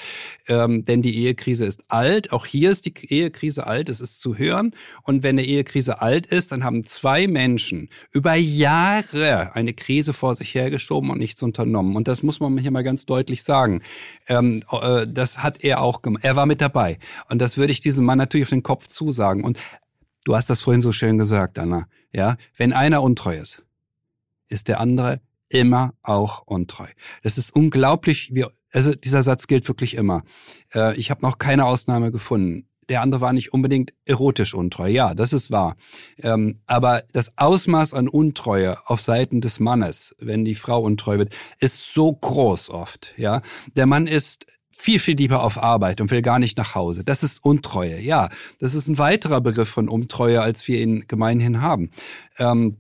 Ähm, denn die Ehekrise ist alt. Auch hier ist die Ehekrise alt. Es ist zu hören. Und wenn eine Ehekrise alt ist, dann haben zwei Menschen über Jahre eine Krise vor sich hergeschoben und nichts unternommen. Und das muss man hier mal ganz deutlich sagen. Ähm, äh, das hat er auch gemacht. Er war mit dabei. Und das würde ich diesem Mann natürlich auf den Kopf zusagen. Und Du hast das vorhin so schön gesagt, Anna. Ja, wenn einer untreu ist, ist der andere immer auch untreu. Das ist unglaublich. Wie, also dieser Satz gilt wirklich immer. Äh, ich habe noch keine Ausnahme gefunden. Der andere war nicht unbedingt erotisch untreu. Ja, das ist wahr. Ähm, aber das Ausmaß an Untreue auf Seiten des Mannes, wenn die Frau untreu wird, ist so groß oft. Ja, der Mann ist viel, viel lieber auf Arbeit und will gar nicht nach Hause. Das ist Untreue. Ja, das ist ein weiterer Begriff von Untreue, als wir ihn gemeinhin haben. Ähm,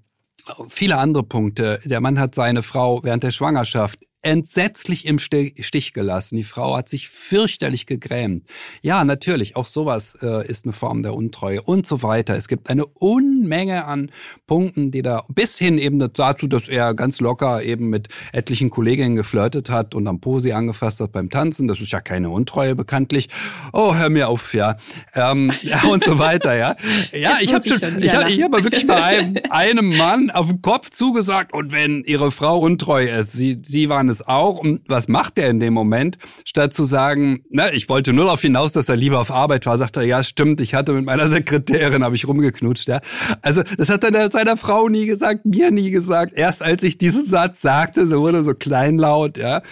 viele andere Punkte. Der Mann hat seine Frau während der Schwangerschaft entsetzlich im Stich gelassen. Die Frau hat sich fürchterlich gegrämt. Ja, natürlich, auch sowas äh, ist eine Form der Untreue und so weiter. Es gibt eine Unmenge an Punkten, die da bis hin eben dazu, dass er ganz locker eben mit etlichen Kolleginnen geflirtet hat und am Po sie angefasst hat beim Tanzen. Das ist ja keine Untreue bekanntlich. Oh, hör mir auf, ja. Ähm, ja <laughs> und so weiter, ja. Ja, ich habe schon, schon ich habe hab wirklich bei einem, einem Mann auf den Kopf zugesagt und wenn ihre Frau untreu ist, sie, sie waren es auch. Und was macht er in dem Moment? Statt zu sagen, na, ich wollte nur darauf hinaus, dass er lieber auf Arbeit war, sagt er, ja, stimmt, ich hatte mit meiner <laughs> Sekretärin, habe ich rumgeknutscht. Ja. Also das hat er seiner Frau nie gesagt, mir nie gesagt. Erst als ich diesen Satz sagte, so wurde so kleinlaut, ja.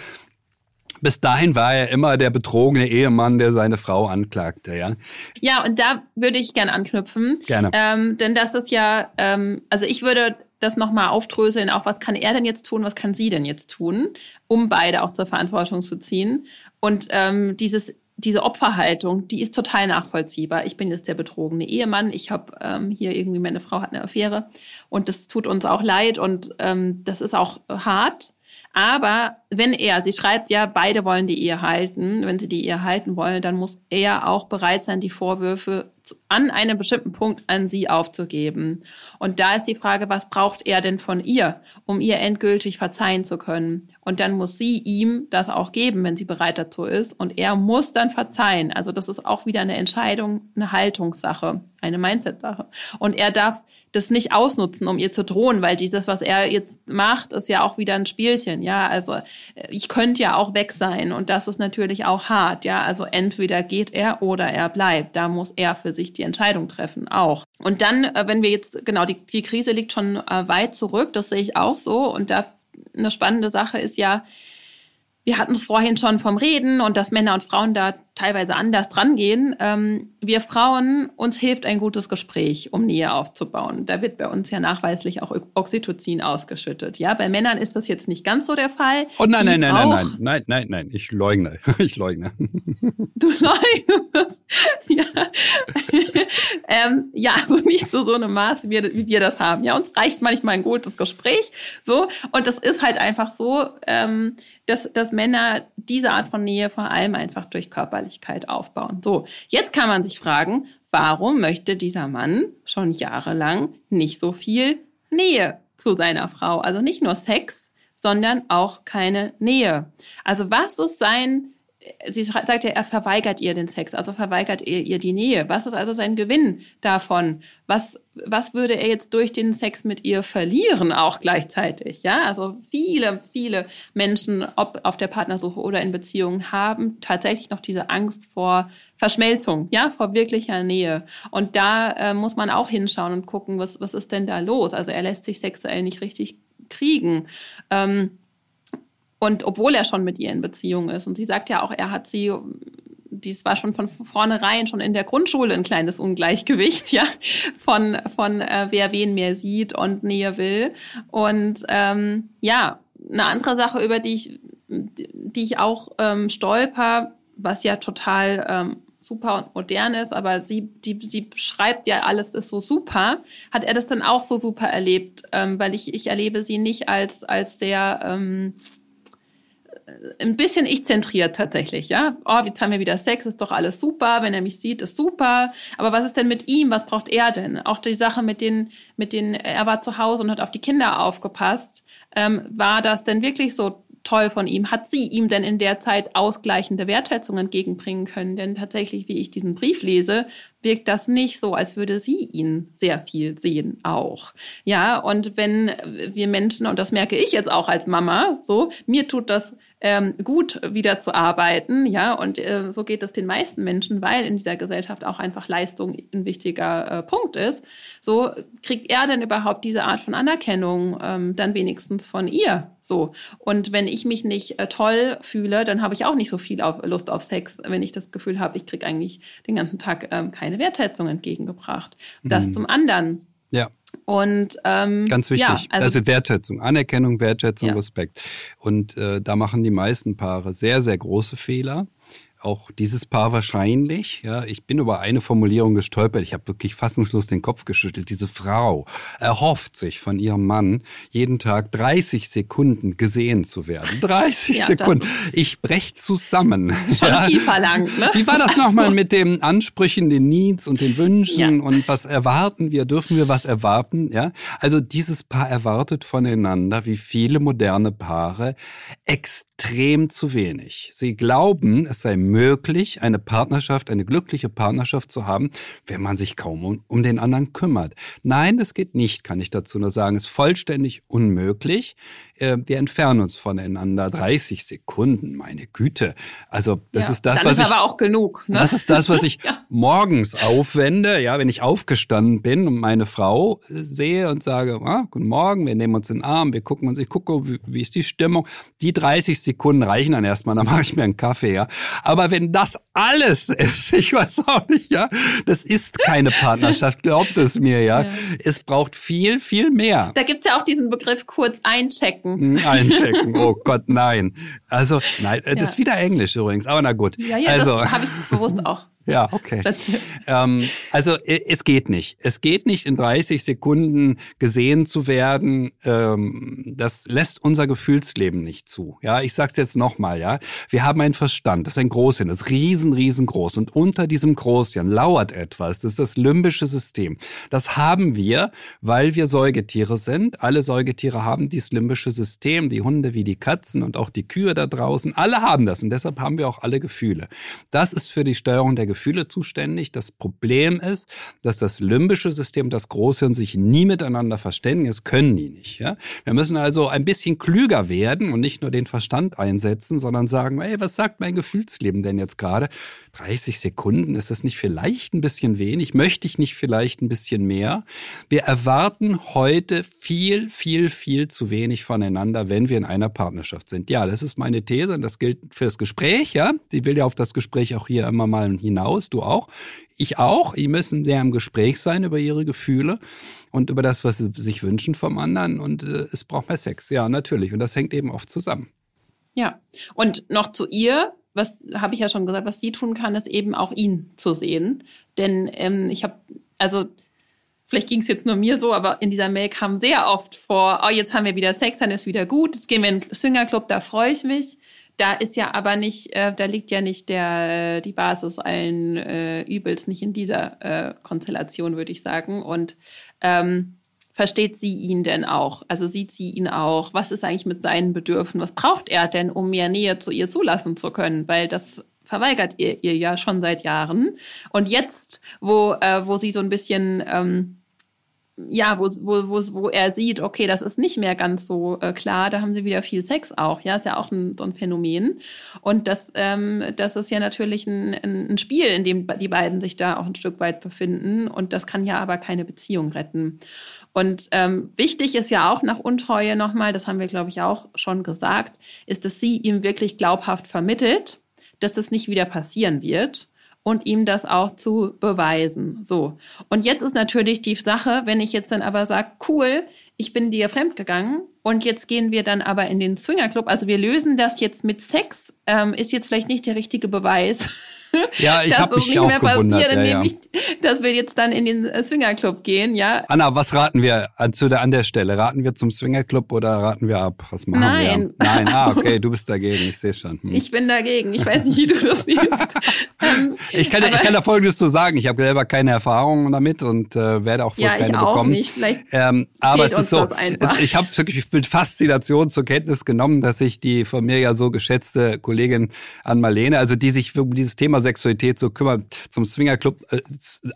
Bis dahin war er immer der betrogene Ehemann, der seine Frau anklagte, ja. Ja, und da würde ich gerne anknüpfen. Gerne. Ähm, denn das ist ja, ähm, also ich würde das nochmal aufdröseln, auch was kann er denn jetzt tun, was kann sie denn jetzt tun, um beide auch zur Verantwortung zu ziehen. Und ähm, dieses, diese Opferhaltung, die ist total nachvollziehbar. Ich bin jetzt der betrogene Ehemann, ich habe ähm, hier irgendwie, meine Frau hat eine Affäre und das tut uns auch leid und ähm, das ist auch hart. Aber wenn er, sie schreibt ja, beide wollen die Ehe halten, wenn sie die Ehe halten wollen, dann muss er auch bereit sein, die Vorwürfe an einem bestimmten Punkt an sie aufzugeben. Und da ist die Frage, was braucht er denn von ihr, um ihr endgültig verzeihen zu können? Und dann muss sie ihm das auch geben, wenn sie bereit dazu ist. Und er muss dann verzeihen. Also das ist auch wieder eine Entscheidung, eine Haltungssache, eine Mindset-Sache. Und er darf das nicht ausnutzen, um ihr zu drohen, weil dieses, was er jetzt macht, ist ja auch wieder ein Spielchen. Ja, also ich könnte ja auch weg sein. Und das ist natürlich auch hart. Ja, also entweder geht er oder er bleibt. Da muss er für sich die Entscheidung treffen, auch. Und dann, äh, wenn wir jetzt, genau, die, die Krise liegt schon äh, weit zurück, das sehe ich auch so. Und da eine spannende Sache ist ja, wir hatten es vorhin schon vom Reden und dass Männer und Frauen da teilweise anders drangehen. Ähm, wir Frauen, uns hilft ein gutes Gespräch, um Nähe aufzubauen. Da wird bei uns ja nachweislich auch Oxytocin ausgeschüttet. Ja, bei Männern ist das jetzt nicht ganz so der Fall. Oh nein, nein, nein, nein, nein, nein, nein, nein, ich leugne, <laughs> ich leugne. <laughs> Du leugnest, ja. <laughs> ähm, ja, also nicht zu so einem Maß, wie wir, wie wir das haben. Ja, uns reicht manchmal ein gutes Gespräch, so. Und das ist halt einfach so, ähm, dass, dass Männer diese Art von Nähe vor allem einfach durch Körperlichkeit aufbauen. So, jetzt kann man sich fragen, warum möchte dieser Mann schon jahrelang nicht so viel Nähe zu seiner Frau? Also nicht nur Sex, sondern auch keine Nähe. Also was ist sein sie sagt ja, er verweigert ihr den Sex, also verweigert er ihr die Nähe. Was ist also sein Gewinn davon? Was, was würde er jetzt durch den Sex mit ihr verlieren, auch gleichzeitig? Ja, also viele, viele Menschen, ob auf der Partnersuche oder in Beziehungen, haben tatsächlich noch diese Angst vor Verschmelzung, ja, vor wirklicher Nähe. Und da äh, muss man auch hinschauen und gucken, was, was ist denn da los? Also er lässt sich sexuell nicht richtig kriegen. Ähm, und obwohl er schon mit ihr in Beziehung ist. Und sie sagt ja auch, er hat sie, dies war schon von vornherein schon in der Grundschule ein kleines Ungleichgewicht, <laughs> ja, von, von äh, wer wen mehr sieht und näher will. Und ähm, ja, eine andere Sache, über die ich, die ich auch ähm, stolper, was ja total ähm, super und modern ist, aber sie, die, sie schreibt ja, alles ist so super. Hat er das dann auch so super erlebt? Ähm, weil ich, ich erlebe sie nicht als, als sehr ähm, ein bisschen ich zentriert tatsächlich, ja. Oh, jetzt haben wir wieder Sex, ist doch alles super. Wenn er mich sieht, ist super. Aber was ist denn mit ihm? Was braucht er denn? Auch die Sache mit den, mit den, er war zu Hause und hat auf die Kinder aufgepasst. Ähm, war das denn wirklich so toll von ihm. Hat sie ihm denn in der Zeit ausgleichende Wertschätzung entgegenbringen können? Denn tatsächlich, wie ich diesen Brief lese, wirkt das nicht so, als würde sie ihn sehr viel sehen auch. Ja, und wenn wir Menschen, und das merke ich jetzt auch als Mama, so, mir tut das ähm, gut wieder zu arbeiten, ja, und äh, so geht es den meisten Menschen, weil in dieser Gesellschaft auch einfach Leistung ein wichtiger äh, Punkt ist. So kriegt er denn überhaupt diese Art von Anerkennung ähm, dann wenigstens von ihr? So. Und wenn ich mich nicht äh, toll fühle, dann habe ich auch nicht so viel auf, Lust auf Sex, wenn ich das Gefühl habe, ich kriege eigentlich den ganzen Tag ähm, keine Wertschätzung entgegengebracht. Das mhm. zum anderen. Ja. Und ähm, ganz wichtig, ja, also, also, Wertschätzung, Anerkennung, Wertschätzung, ja. Respekt. Und äh, da machen die meisten Paare sehr, sehr große Fehler auch dieses Paar wahrscheinlich. Ja, ich bin über eine Formulierung gestolpert. Ich habe wirklich fassungslos den Kopf geschüttelt. Diese Frau erhofft sich von ihrem Mann, jeden Tag 30 Sekunden gesehen zu werden. <laughs> 30 ja, Sekunden. Ich brech zusammen. Schon ja. viel verlangt, ne? Wie war das nochmal mit den Ansprüchen, den Needs und den Wünschen ja. und was erwarten wir? Dürfen wir was erwarten? Ja, also dieses Paar erwartet voneinander, wie viele moderne Paare, extrem zu wenig. Sie glauben, es sei möglich, eine Partnerschaft, eine glückliche Partnerschaft zu haben, wenn man sich kaum um, um den anderen kümmert. Nein, das geht nicht, kann ich dazu nur sagen. Ist vollständig unmöglich. Äh, wir entfernen uns voneinander 30 Sekunden, meine Güte. Also das ja, ist das, was ist ich. aber auch genug. Ne? Das ist das, was ich <laughs> ja. morgens aufwende, ja, wenn ich aufgestanden bin und meine Frau äh, sehe und sage, ah, guten Morgen, wir nehmen uns in den Arm, wir gucken uns, ich gucke, wie, wie ist die Stimmung. Die 30 Sekunden reichen dann erstmal, dann mache ich mir einen Kaffee, ja. Aber wenn das alles ist, <laughs> ich weiß auch nicht, ja, das ist keine Partnerschaft, glaubt es mir, ja. ja. Es braucht viel, viel mehr. Da gibt's ja auch diesen Begriff kurz einchecken einchecken. Hm, einchecken, <laughs> oh Gott, nein. Also, nein, das ja. ist wieder Englisch übrigens, aber na gut. Ja, ja, also, das habe ich bewusst auch. Ja, okay. <laughs> Ähm, also es geht nicht. Es geht nicht, in 30 Sekunden gesehen zu werden. Ähm, das lässt unser Gefühlsleben nicht zu. Ja, ich sag's jetzt nochmal, ja. Wir haben einen Verstand, das ist ein Großhirn, das ist riesen, riesengroß. Und unter diesem Großhirn lauert etwas, das ist das limbische System. Das haben wir, weil wir Säugetiere sind. Alle Säugetiere haben dieses limbische System, die Hunde wie die Katzen und auch die Kühe da draußen. Alle haben das und deshalb haben wir auch alle Gefühle. Das ist für die Steuerung der Gefühle Gefühle zuständig. Das Problem ist, dass das limbische System, das Großhirn sich nie miteinander verständigen. Das können die nicht. Ja? Wir müssen also ein bisschen klüger werden und nicht nur den Verstand einsetzen, sondern sagen, ey, was sagt mein Gefühlsleben denn jetzt gerade? 30 Sekunden, ist das nicht vielleicht ein bisschen wenig? Möchte ich nicht vielleicht ein bisschen mehr? Wir erwarten heute viel, viel, viel zu wenig voneinander, wenn wir in einer Partnerschaft sind. Ja, das ist meine These und das gilt für das Gespräch, ja. Die will ja auf das Gespräch auch hier immer mal hinaus, du auch. Ich auch. Die müssen sehr im Gespräch sein über ihre Gefühle und über das, was sie sich wünschen vom anderen. Und äh, es braucht mehr Sex. Ja, natürlich. Und das hängt eben oft zusammen. Ja. Und noch zu ihr was habe ich ja schon gesagt, was sie tun kann, ist eben auch ihn zu sehen. Denn ähm, ich habe, also vielleicht ging es jetzt nur mir so, aber in dieser Mail kam sehr oft vor, oh, jetzt haben wir wieder Sex, dann ist wieder gut, jetzt gehen wir in den Swingerclub, da freue ich mich. Da ist ja aber nicht, äh, da liegt ja nicht der, die Basis allen äh, Übels, nicht in dieser äh, Konstellation, würde ich sagen. Und ähm, versteht sie ihn denn auch? Also sieht sie ihn auch? Was ist eigentlich mit seinen Bedürfnissen? Was braucht er denn, um mehr Nähe zu ihr zulassen zu können? Weil das verweigert ihr, ihr ja schon seit Jahren. Und jetzt, wo, äh, wo sie so ein bisschen, ähm, ja, wo, wo, wo, wo er sieht, okay, das ist nicht mehr ganz so äh, klar, da haben sie wieder viel Sex auch, ja, ist ja auch ein, so ein Phänomen. Und das, ähm, das ist ja natürlich ein, ein Spiel, in dem die beiden sich da auch ein Stück weit befinden. Und das kann ja aber keine Beziehung retten. Und ähm, wichtig ist ja auch nach Untreue nochmal, das haben wir, glaube ich, auch schon gesagt, ist, dass sie ihm wirklich glaubhaft vermittelt, dass das nicht wieder passieren wird und ihm das auch zu beweisen. So. Und jetzt ist natürlich die Sache, wenn ich jetzt dann aber sage, cool, ich bin dir fremdgegangen und jetzt gehen wir dann aber in den Swingerclub. Also wir lösen das jetzt mit Sex, ähm, ist jetzt vielleicht nicht der richtige Beweis <laughs> Ja, ich habe mich nicht auch mehr gewundert. passiert, Ja, ja. ich, dass wir jetzt dann in den äh, Swingerclub gehen, ja. Anna, was raten wir an, zu der, an der Stelle? Raten wir zum Swingerclub oder raten wir ab? Was machen Nein. wir? Nein. Ah, okay, <laughs> du bist dagegen. Ich sehe schon. Hm. Ich bin dagegen. Ich weiß nicht, wie du das <laughs> siehst. ähm, Ich kann, ich kann da Folgendes zu sagen. Ich habe selber keine Erfahrung damit und äh, werde auch wohl Ja, ich keine auch bekommen. nicht. Vielleicht Ähm, aber es ist so, es, ich habe wirklich mit Faszination zur Kenntnis genommen, dass ich die von mir ja so geschätzte Kollegin an Marlene, also die sich um dieses Thema Sexualität so kümmert, zum Swingerclub äh,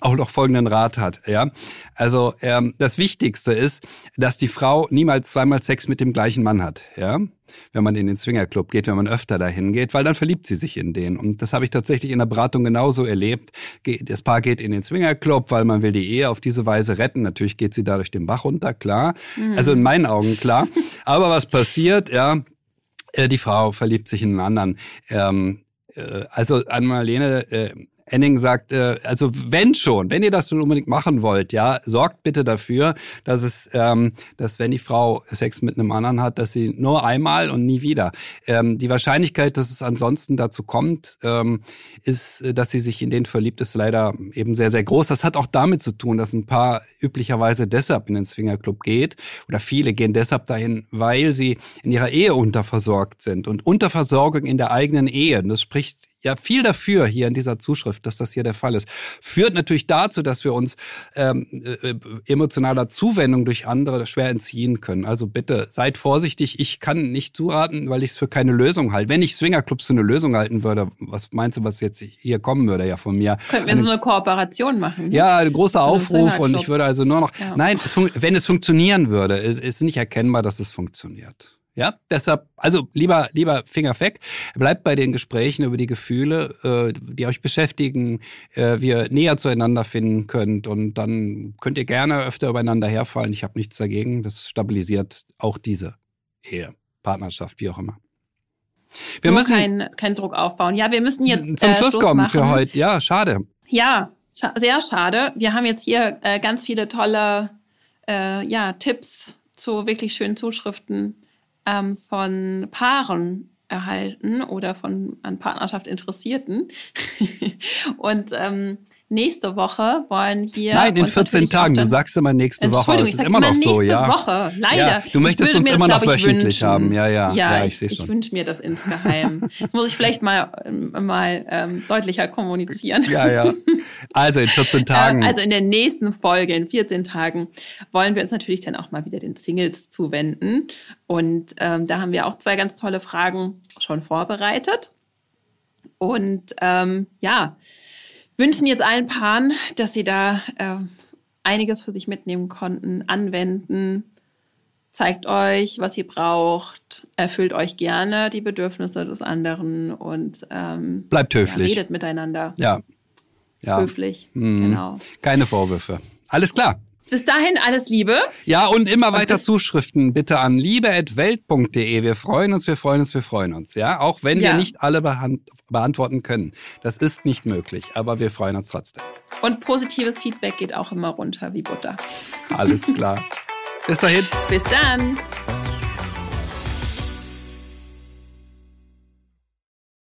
auch noch folgenden Rat hat. Ja, also ähm, das Wichtigste ist, dass die Frau niemals zweimal Sex mit dem gleichen Mann hat. Ja, wenn man in den Swingerclub geht, wenn man öfter dahin geht, weil dann verliebt sie sich in den. Und das habe ich tatsächlich in der Beratung genauso erlebt. Das Paar geht in den Swingerclub, weil man will die Ehe auf diese Weise retten. Natürlich geht sie dadurch den Bach runter, klar. Also in meinen Augen klar. <laughs> Aber was passiert, ja, äh, die Frau verliebt sich in einen anderen. Ähm, äh, also an Marlene äh, Enning sagt, äh, also wenn schon, wenn ihr das schon unbedingt machen wollt, ja, sorgt bitte dafür, dass es, ähm, dass wenn die Frau Sex mit einem anderen hat, dass sie nur einmal und nie wieder. Ähm, die Wahrscheinlichkeit, dass es ansonsten dazu kommt, ähm, ist, äh, dass sie sich in den verliebt, ist leider eben sehr, sehr groß. Das hat auch damit zu tun, dass ein Paar üblicherweise deshalb in den Swingerclub geht oder viele gehen deshalb dahin, weil sie in ihrer Ehe unterversorgt sind und Unterversorgung in der eigenen Ehe. Und das spricht ja viel dafür hier in dieser Zuschrift, dass das hier der Fall ist. Führt natürlich dazu, dass wir uns ähm, äh, emotionaler Zuwendung durch andere schwer entziehen können. Also bitte seid vorsichtig. Ich kann nicht zuraten, weil ich es für keine Lösung halte. Wenn ich Swingerclubs für eine Lösung halten würde, was meinst du, was jetzt hier kommen würde ja von mir? könnten wir so eine Kooperation machen. ne? Ja, ein großer Aufruf und ich würde also nur noch. Ja. Nein, es wenn es funktionieren würde, ist, ist nicht erkennbar, dass es funktioniert. Ja, deshalb, also lieber, lieber Finger weg, bleibt bei den Gesprächen über die Gefühle, äh, die euch beschäftigen, äh, wir näher zueinander finden könnt und dann könnt ihr gerne öfter übereinander herfallen. Ich habe nichts dagegen. Das stabilisiert auch diese Ehe, Partnerschaft, wie auch immer. Wir Nur müssen keinen kein Druck aufbauen. Ja, wir müssen jetzt zum äh, Schluss Schluss kommen machen. für heute. Ja, schade. Ja, scha sehr schade. Wir haben jetzt hier äh, ganz viele tolle äh, ja, Tipps zu wirklich schönen Zuschriften ähm, von Paaren erhalten oder von an Partnerschaft Interessierten. <laughs> Und ähm, nächste Woche wollen wir. Nein, in uns 14 natürlich Tagen. Du sagst immer nächste Woche. ich ist immer noch nächste so, ja. Woche, leider. Ja, du möchtest uns immer das, noch wöchentlich haben. Ja, ja, Ja, ja, ich ich, ich, wünsche mir das insgeheim. Das muss ich vielleicht mal, ähm, mal ähm, deutlicher kommunizieren. Ja, ja. Also in 14 <laughs> Tagen. Ähm, also in der nächsten Folge, in 14 Tagen, wollen wir uns natürlich dann auch mal wieder den Singles zuwenden. Und ähm, da haben wir auch zwei ganz tolle Fragen schon vorbereitet. Und ähm, ja, wünschen jetzt allen Paaren, dass sie da äh, einiges für sich mitnehmen konnten, anwenden. Zeigt euch, was ihr braucht, erfüllt euch gerne die Bedürfnisse des anderen und ähm, Bleibt ja, höflich. redet miteinander Ja. Ja. höflich. Mhm. Genau. Keine Vorwürfe. Alles klar. Bis dahin alles Liebe. Ja, und immer weiter bis- Zuschriften bitte an liebe.welt.de. Wir freuen uns, wir freuen uns, wir freuen uns. Ja, auch wenn wir Ja. nicht alle behand- beantworten können. Das ist nicht möglich, aber wir freuen uns trotzdem. Und positives Feedback geht auch immer runter wie Butter. Alles klar. Bis dahin. Bis dann.